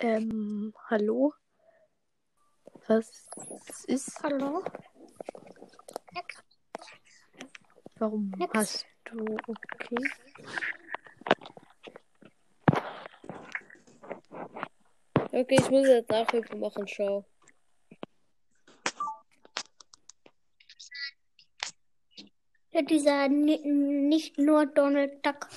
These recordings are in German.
Ähm, hallo? Was ist? Hallo? Warum Nix. hast du okay? Okay, ich muss jetzt Nachhilfe machen, schau. Ja, dieser ni- nicht nur Donald Duck.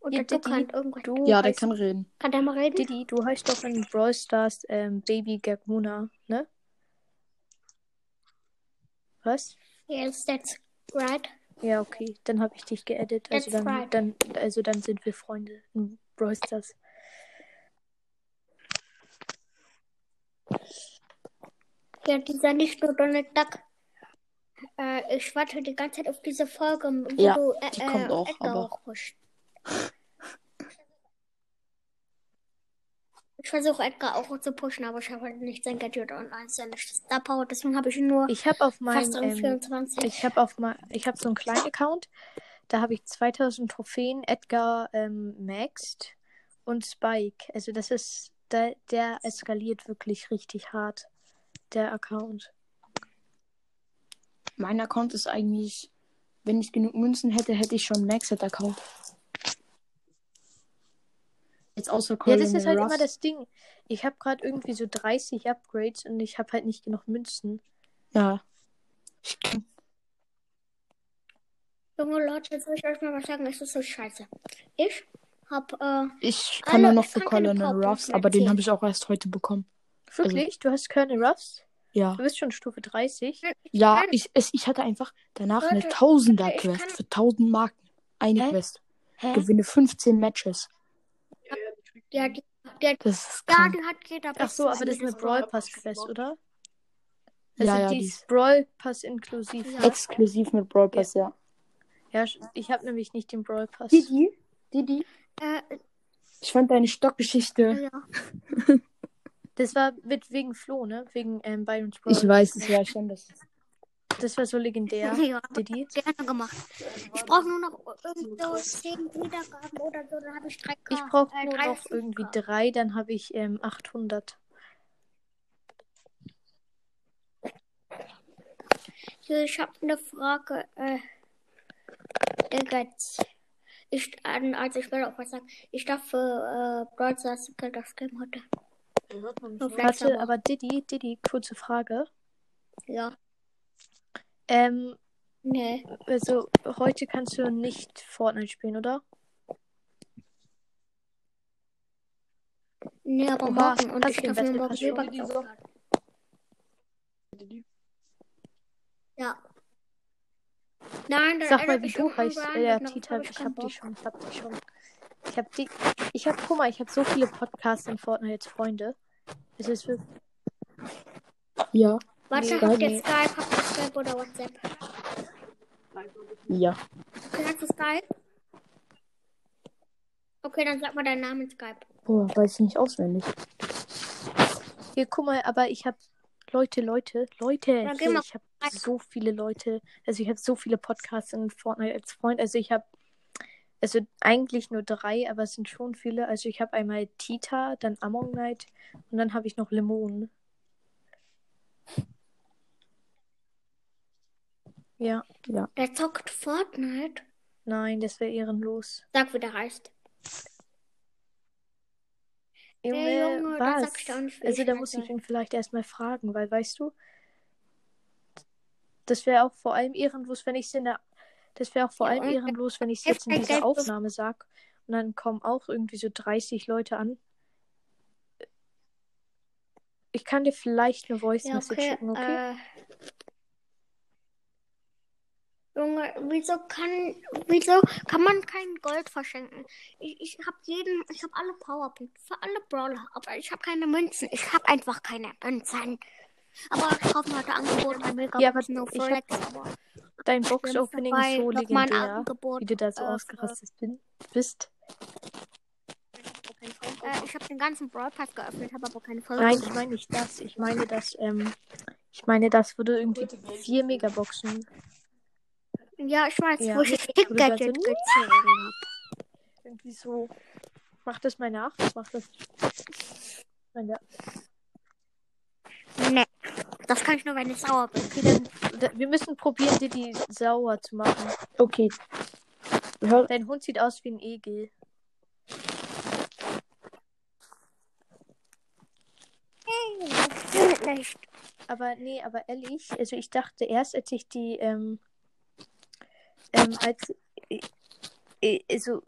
Oder Ja, Diddy, halt irgendwas. Du Ja, der kann reden. Kann der mal reden? Diddy, du heißt doch in Brawl Stars ähm, Baby Gagmuna, ne? Was? Yes, that's right. Ja, okay. Dann habe ich dich geedit. Also That's dann, right. dann, also dann sind wir Freunde in Brawl Stars. Ja, dieser nicht nur Donald Duck. Äh, ich warte die ganze Zeit auf diese Folge, wo Ja, du äh, die kommt auch, Edgar aber- hochpusht. Ich versuche Edgar auch zu pushen, aber ich habe halt nicht sein Gadget und eins seine Star Power, deswegen habe ich ihn nur Ich habe auf fast meinem um ähm, 24. Ich habe auf mal, ich habe so einen kleinen Account. Da habe ich 2000 Trophäen, Edgar ähm, maxed und Spike. Also das ist, der, der eskaliert wirklich richtig hart, der Account. Mein Account ist eigentlich, wenn ich genug Münzen hätte, hätte ich schon Maxed-Account. Jetzt außer Ja, Colin das ist halt Ruffs. immer das Ding. Ich habe gerade irgendwie so 30 Upgrades und ich habe halt nicht genug Münzen. Ja. Ich, Junge Leute, jetzt soll ich euch mal was sagen, es ist so scheiße. Ich habe, äh, ich kann Alle- nur noch für Powerpunkte Ruffs, aber den habe ich auch erst heute bekommen. Wirklich? Du hast Colonel Ruffs? Ja. Du bist schon Stufe 30? Ja, ich, es, ich hatte einfach danach eine Leute, ich Tausender-Quest kann- für 1000 Marken. Eine Hä? Quest. Hä? Gewinne 15 Matches. Ja, die, die, Das ist ja, krank. hat jeder Ach so, aber das ist eine Brawl. Pass Quest, oder? Also Ja, ja, die ist Brawl Pass inklusiv. Ja. ne? Exklusiv mit Brawl Pass, ja. Ja, ich habe nämlich nicht den Brawl Pass. Didi? Didi? Äh, Ich fand deine Stockgeschichte. ja. Das war mit wegen Flo, ne? Wegen ähm, Byron's Brawl. Ich weiß, es war schon das. Das war so legendär. Ja, Didi. gerne gemacht. Ich brauche nur noch so 10 Wiedergaben oder so, dann habe ich 3K. Ich brauche äh, nur noch 5K. irgendwie drei, dann habe ich ähm, 800. Hier, Ich habe eine Frage. Äh, Digga, jetzt- ich, also ich will auch was sagen. Ich darf für äh, Brawl Stars das Game heute. Warte, aber- aber Didi, Didi, kurze Frage. Ja. Ähm, Nee. also heute kannst du nicht Fortnite spielen, oder? Nee, aber Oha, morgen. Und ich darf mir morgen selber. Ja. Nein, dann Sag mal, wie du heißt. Äh, noch- Tita, ich keinen hab die Bock. schon, ich hab die schon. Ich hab die. Ich hab, guck mal, ich hab so viele Podcasts in Fortnite als Freunde. Es ist wirklich. Ja. Warte, habt ihr Skype, habt ihr Skype oder WhatsApp? Ja. Okay, hast du Skype? Okay, dann sag mal deinen Namen in Skype. Boah, weiß ich nicht auswendig. Hier, guck mal, aber ich hab. Leute, Leute, Leute, Ja, hier, ich hab rein. so viele Leute. Also ich hab so viele Podcasts in Fortnite als Freund. Also ich hab. Also eigentlich nur drei, aber es sind schon viele. Also ich habe einmal Tita, dann Among Night und dann habe ich noch Lemon. Ja, Der zockt Fortnite. nein, das wäre ehrenlos. Sag, wie der heißt. Junge, Der Junge, was? nicht, also da muss ich ihn vielleicht erstmal fragen, weil weißt du, das wäre auch vor allem ehrenlos, wenn ich es in der das wäre auch vor Ja, allem ehrenlos, wenn ich es jetzt in dieser Aufnahme sag und dann kommen auch irgendwie so 30 Leute an. Ich kann dir vielleicht eine Voice Ja, Message okay. schicken, okay? Äh, Junge, wieso kann, wieso kann man kein Gold verschenken? Ich, ich habe jeden, ich habe alle Powerpunkte für alle Brawler, aber ich habe keine Münzen. Ich habe einfach keine Münzen. Aber ich kaufe mir heute Angebot bei Mega Ja, aber no Flex, aber Dein Box Box-Opening ist so mal legendär, wie du da so äh, ausgerastet bin, bist. Äh, ich habe den ganzen Brawl Pass geöffnet, habe aber keine Folge. Nein, ich meine nicht das. Ich meine das, ähm, ich meine das, wo du irgendwie vier Megaboxen Ja, ich weiß, Ja. wo ich das Wo du da so- Gadget gezogen irgendwie so. Mach das mal nach. Mach das. sein, ja. Nee. Das kann ich nur, wenn ich sauer bin. Okay, dann, da- wir müssen probieren, dir die sauer zu machen. Okay. Hör, Dein Hund sieht aus wie ein Egel. Nicht. Aber nee, aber ehrlich, also ich dachte erst, als ich die, ähm, ähm, als, äh, äh, also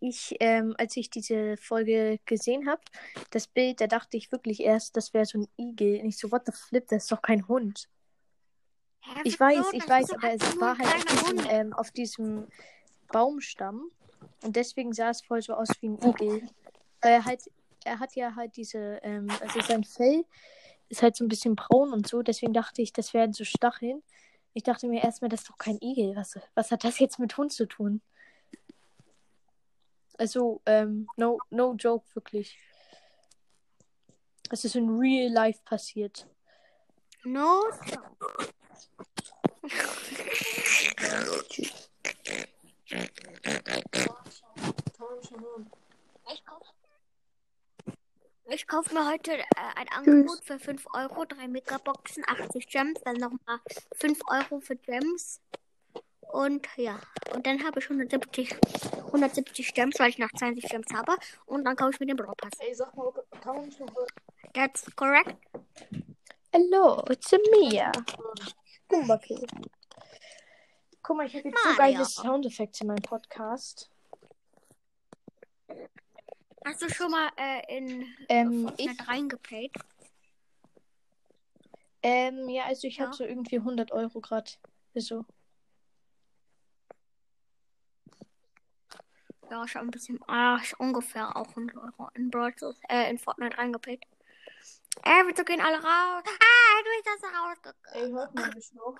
ich, ähm, als ich diese Folge gesehen habe, das Bild, da dachte ich wirklich erst, das wäre so ein Igel. Und ich so, what the flip, das ist doch kein Hund. Hä, Ich weiß, ich weiß, aber es war halt auf diesem, ähm, auf diesem Baumstamm. Und deswegen sah es voll so aus wie ein Igel. Weil er halt, er hat ja halt diese, ähm, also sein Fell ist halt so ein bisschen braun und so. Deswegen dachte ich, das wären so Stacheln. Ich dachte mir erstmal, das ist doch kein Igel. Was, was hat das jetzt mit Hund zu tun? Also, ähm, no, no joke, wirklich. Das ist in real life passiert. No. Ich kaufe mir heute äh, ein Angebot für 5 Euro, 3 Megaboxen, 80 Gems, dann nochmal 5 Euro für Gems. Und ja, und dann habe ich 170, 170 Gems, weil ich noch 20 Gems habe. Und dann kaufe ich mir den Brawl Pass. ey, sag mal, Account That's correct. Hello, it's Mia. Gumbakill. Guck mal, ich habe jetzt so geile Soundeffekte in meinem Podcast. Hast du schon mal äh, in Ähm, ich, Fortnite reingepayt? ähm, ja, also ich Ja. habe so irgendwie 100 Euro gerade. So. Ja, schon ein bisschen. Ah, ich ungefähr auch 100 Euro in Brawl äh, in Fortnite reingepayt. Äh, wieso gehen alle raus? Ah, du bist das rausgegangen. Ey, hört man mich noch?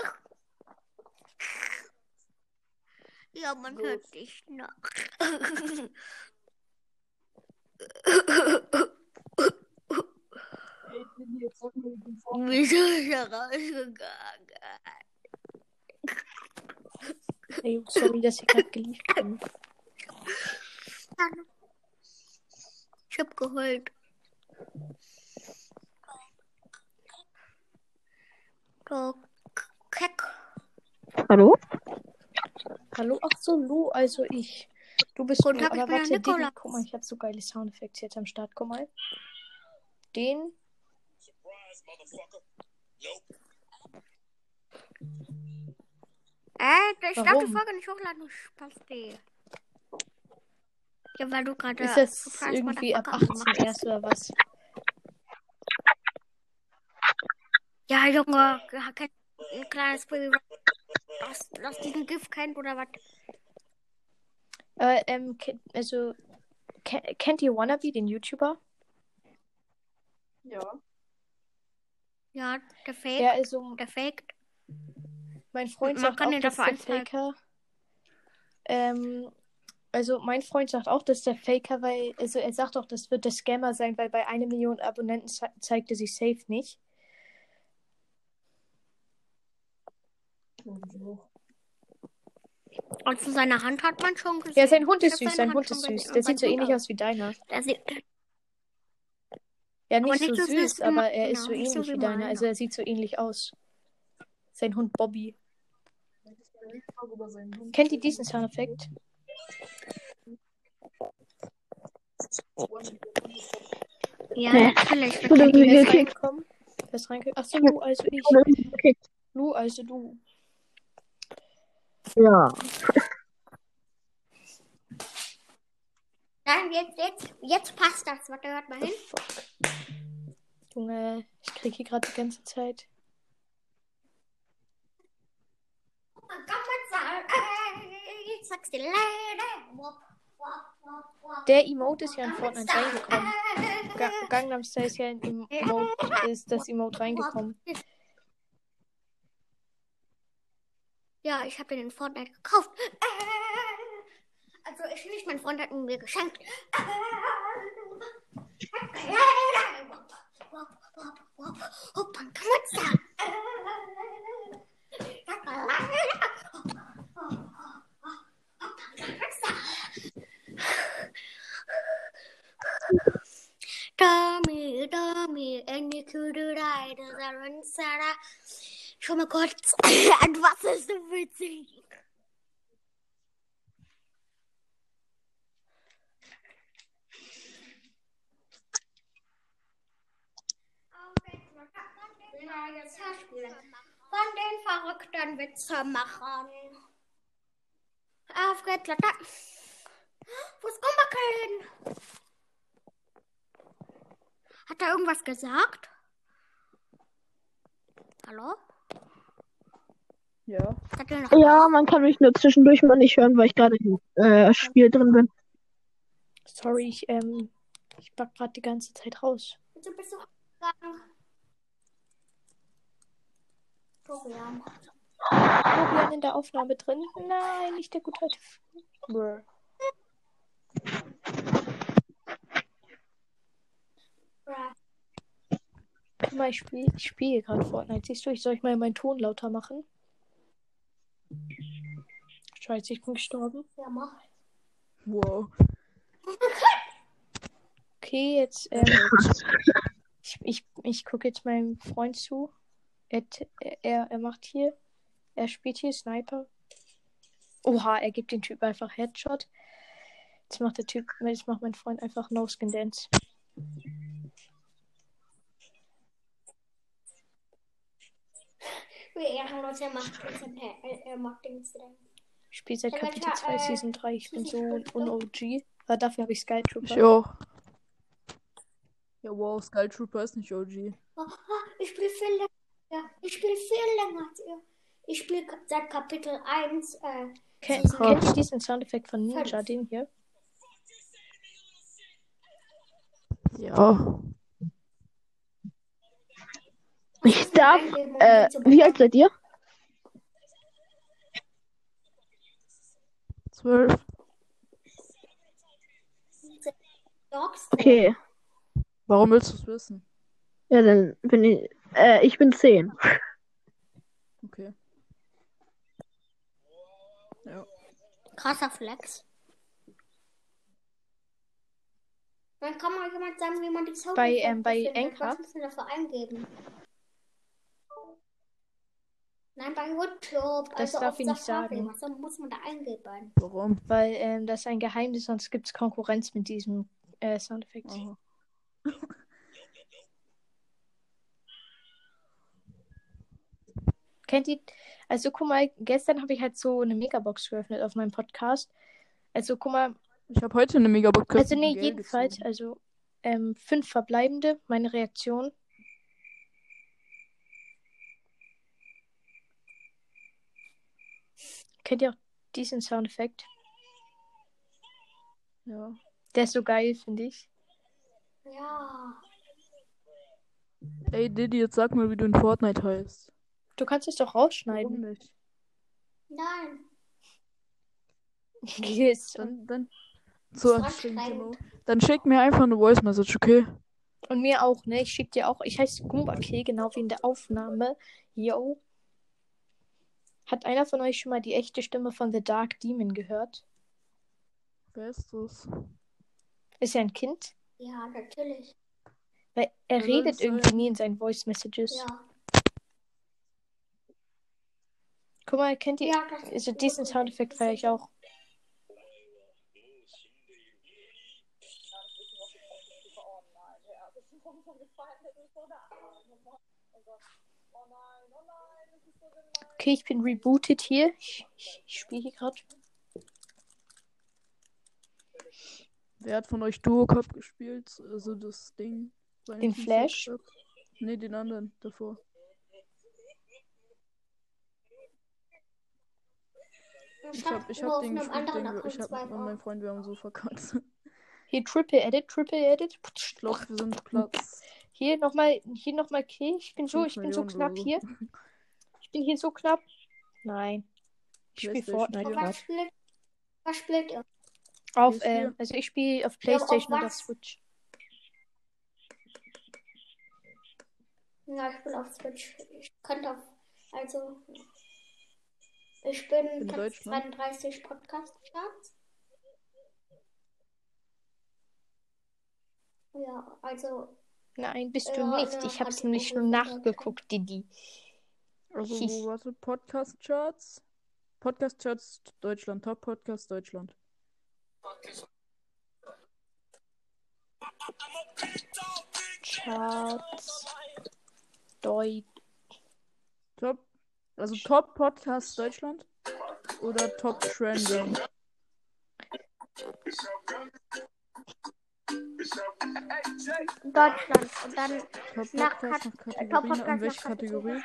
Ja, man Gut. hört dich noch. Ey, ich bin hier, sag mal, ich bin vor. Wieso ist er rausgegangen? Ey, sorry, dass ich gerade geliebt bin. Ich hab geheult. Du Keck. Hallo? Hallo, ach so, Lu, also ich. Du bist Guten Tag, ich bin warte, Nikolaus. guck mal, ich habe so geile Soundeffekte jetzt am Start. Guck mal. Den. Äh, ich darf die? Folge nicht hochladen, Spasti. Ja, weil du gerade. Ist das Surprise irgendwie ab Motherfucker 18 gemacht hast. erst oder was? Ja, Junge, kein, ein kleines Baby, was das diesen Gift kennt oder was? Äh, ähm, also, ke kennt ihr Wannabe, den YouTuber? Ja. Ja, der Fake, Ja, also, der Faked. mein Freund Man sagt kann auch, dass der. Faker. Ähm, also, mein Freund sagt auch, dass der Faker, weil, also, er sagt auch, das wird der Scammer sein, weil bei einer Million Abonnenten ze zeigt er sich safe nicht. Also seine Hand hat man schon gesehen. Ja, sein Hund ist süß, sein Hund ist süß. Und Der sieht so ähnlich aus wie deiner. Der sieht, Ja, nicht nicht so so süß aber meiner, er ist so nicht so ähnlich wie wie deiner. Also, er sieht so ähnlich aus. Sein Hund Bobby. Kennt ihr diesen Soundeffekt? ja, Nee. natürlich. Wer ist reingekommen? Wer ist reingekommen? Achso, Lu, also ich. Lu, also du. Ja. Nein, jetzt, jetzt, jetzt passt das. Warte, hört mal hin. Junge, ich krieg hier gerade die ganze Zeit. Man sagen, äh, ich sag's dir leider. Der Emote ist ja in Fortnite reingekommen. Ga Gangnam Style ist ja in Emote, ist das Emote reingekommen. Ja, ich habe den in Fortnite gekauft. Also ich nicht, mein Freund hat ihn mir geschenkt. Leader Schon mal kurz. Was ist so witzig? Na, jetzt Hörspiele. Von den verrückten Witzemachern. Auf geht's, Lotta. Wo ist Gumbacken? Hat er irgendwas gesagt? Hallo? Ja. Ja, man kann mich nur zwischendurch mal nicht hören, weil ich gerade im äh, Spiel drin bin. Sorry, ich, ähm, ich back gerade die ganze Zeit raus. Du bist gegangen. Florian. Fabian in der Aufnahme drin? Nein, nicht der gute alte. Guck mal, ich spiele ich spiel gerade Fortnite. Siehst du, ich soll ich mal meinen Ton lauter machen? Scheiße, ich bin gestorben. Ja, mach. Wow. Okay, jetzt, ähm, ich, ich, ich gucke jetzt meinem Freund zu. Er, er, er macht hier, er spielt hier Sniper. Oha, er gibt den Typ einfach Headshot. Jetzt macht der Typ, jetzt macht mein Freund einfach No Skin Dance. Wie ehrenlos, er macht den, er, macht den spiele seit Ja, Kapitel welcher, 2 äh, Season 3. Ich bin so ein OG. Aber dafür habe ich Sky Trooper. Ich auch. Ja, wow, Skull Trooper ist nicht OG. Oh, ich spiele viel länger. Ja, ich spiele viel länger als ihr. Ich spiele seit Kapitel 1. Äh, Ken, Season kennt ihr diesen Soundeffekt von Ninja, Fünf. den hier? Ja. Ich darf, äh, wie alt seid ihr? Zwölf. Okay, Warum willst du es wissen? ja, dann bin ich, äh, ich bin zehn. Okay. Ja. Krasser Flex. Dann kann mal jemand sagen, wie man die Sound Bei, ähm, bei Anchor? Was müssen wir dafür eingeben? Nein, bei YouTube. Das also darf ich nicht sagen. Was soll- muss man da eingeben? Warum? Weil ähm, das ist ein Geheimnis, sonst gibt es Konkurrenz mit diesem äh, Soundeffekt. Aha. Kennt ihr? Also guck mal, gestern habe ich halt so eine Megabox geöffnet auf meinem Podcast. Also guck mal, Ich habe heute eine Megabox also nee, Geld jedenfalls, gezogen. also ähm, fünf verbleibende, meine Reaktion. Kennt ihr auch diesen Soundeffekt? Ja. Der ist so geil, finde ich. Ja. Ey, Diddy, jetzt sag mal, wie du in Fortnite heißt. Du kannst es doch Warum rausschneiden. nicht? Nein. Yes. Dann, dann. So. Dann schick mir einfach eine Voice Message, okay? Und mir auch, ne? Ich schick dir auch. Ich heiße Goomba Kill, genau wie in der Aufnahme. Yo. Hat einer von euch schon mal die echte Stimme von The Dark Demon gehört? Wer ist das? Ist ja ein Kind. Ja, natürlich. Weil er Wer redet sein? irgendwie nie in seinen Voice Messages. Ja. Guck mal, kennt ihr. Ja, das Also diesen Soundeffekt feiere ich auch. Okay, ich bin rebooted hier. Ich, ich, ich spiele hier gerade. Wer hat von euch Duo Cup gespielt? Also das Ding. Sein Den Flash? Nee, den anderen davor. Ich hab, ich hab den gespielt, den, ich hab meinem Wochen. Freund, wir haben so verkackt. Hier Triple Edit, Triple Edit. Ich glaube, wir sind Platz. Hier nochmal, hier nochmal Kill. Ich bin so, ich bin so knapp hier. Ich bin hier so knapp. Nein. Ich spiele Fortnite gerade. spielt, was spielt ihr? Auf, PS4. äh, also ich spiele auf Ja, Playstation und auf? Switch. Ja, ich bin auf Switch. Ich könnte auf. Also. Ich bin In Platz Deutschland? 32 Podcast-Charts. Ja, also. Nein, bist du Ja, nicht. ja, Ich habe es nämlich Google nachgeguckt, Didi. Also, wo, warte, Podcast-Charts? Podcast-Charts Deutschland, Top-Podcast Deutschland. Charts. Deutsch. Top, also Top-Podcast Deutschland oder Top-Trending? Deutschland. Und dann Top-Podcast Nach nach Kat- Kategorie. Top-Podcast In welche nach Kategorie. Kategorie?